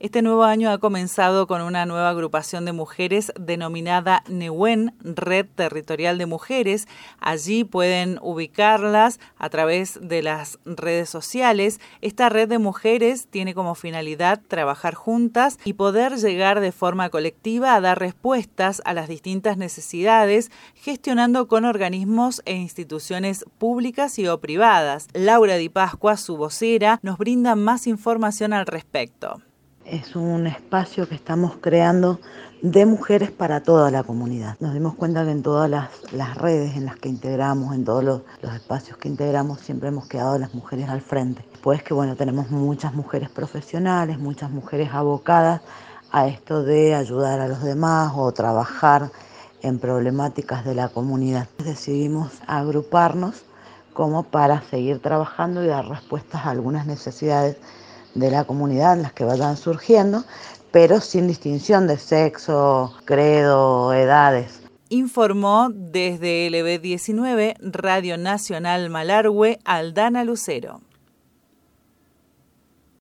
Este nuevo año ha comenzado con una nueva agrupación de mujeres denominada Neuen, Red Territorial de Mujeres. Allí pueden ubicarlas a través de las redes sociales. Esta red de mujeres tiene como finalidad trabajar juntas y poder llegar de forma colectiva a dar respuestas a las distintas necesidades, gestionando con organismos e instituciones públicas y o privadas. Laura Di Pascua, su vocera, nos brinda más información al respecto. Es un espacio que estamos creando de mujeres para toda la comunidad. Nos dimos cuenta que en todas las, redes en las que integramos, en todos los, espacios que integramos, siempre hemos quedado las mujeres al frente. Pues que bueno, tenemos muchas mujeres profesionales, muchas mujeres abocadas a esto de ayudar a los demás o trabajar en problemáticas de la comunidad. Decidimos agruparnos como para seguir trabajando y dar respuestas a algunas necesidades de la comunidad, las que vayan surgiendo, pero sin distinción de sexo, credo, edades. Informó desde LB19 Radio Nacional Malargüe Aldana Lucero.